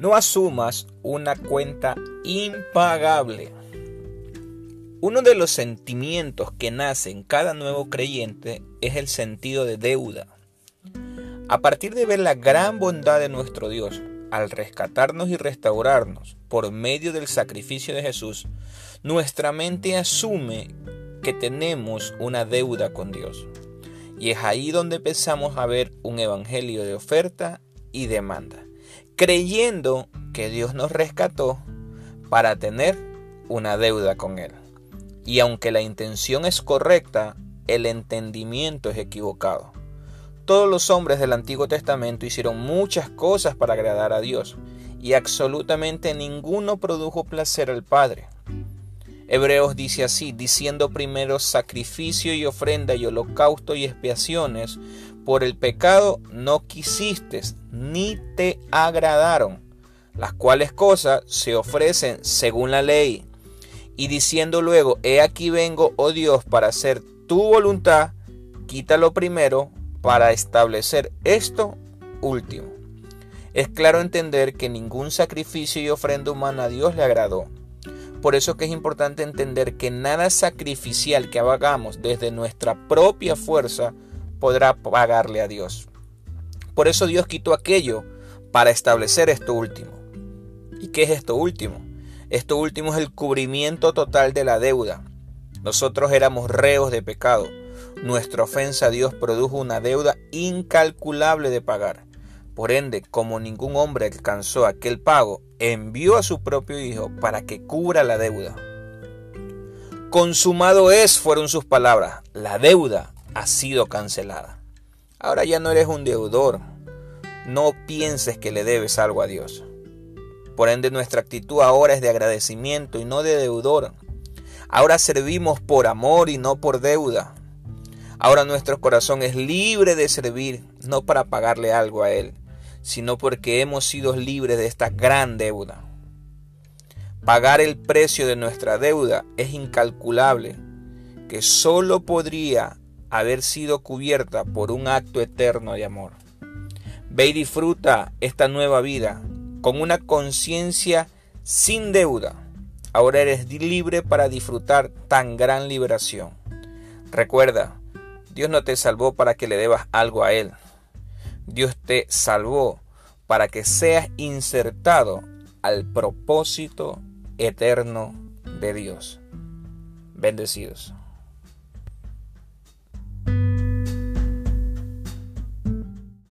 No asumas una cuenta impagable. Uno de los sentimientos que nace en cada nuevo creyente es el sentido de deuda. A partir de ver la gran bondad de nuestro Dios al rescatarnos y restaurarnos por medio del sacrificio de Jesús, nuestra mente asume que tenemos una deuda con Dios. Y es ahí donde empezamos a ver un evangelio de oferta y demanda creyendo que Dios nos rescató para tener una deuda con Él. Y aunque la intención es correcta, el entendimiento es equivocado. Todos los hombres del Antiguo Testamento hicieron muchas cosas para agradar a Dios, y absolutamente ninguno produjo placer al Padre. Hebreos dice así, diciendo primero sacrificio y ofrenda y holocausto y expiaciones, por el pecado no quisiste, ni te agradaron, las cuales cosas se ofrecen según la ley. Y diciendo luego, he aquí vengo, oh Dios, para hacer tu voluntad, quítalo primero para establecer esto último. Es claro entender que ningún sacrificio y ofrenda humana a Dios le agradó. Por eso que es importante entender que nada sacrificial que hagamos desde nuestra propia fuerza podrá pagarle a Dios. Por eso Dios quitó aquello para establecer esto último. ¿Y qué es esto último? Esto último es el cubrimiento total de la deuda. Nosotros éramos reos de pecado. Nuestra ofensa a Dios produjo una deuda incalculable de pagar. Por ende, como ningún hombre alcanzó aquel pago, envió a su propio Hijo para que cubra la deuda. Consumado es, fueron sus palabras. La deuda ha sido cancelada. Ahora ya no eres un deudor. No pienses que le debes algo a Dios. Por ende, nuestra actitud ahora es de agradecimiento y no de deudor. Ahora servimos por amor y no por deuda. Ahora nuestro corazón es libre de servir, no para pagarle algo a Él, sino porque hemos sido libres de esta gran deuda. Pagar el precio de nuestra deuda es incalculable, que solo podría haber sido cubierta por un acto eterno de amor. Ve y disfruta esta nueva vida con una conciencia sin deuda. Ahora eres libre para disfrutar tan gran liberación. Recuerda, Dios no te salvó para que le debas algo a Él. Dios te salvó para que seas insertado al propósito eterno de Dios. Bendecidos.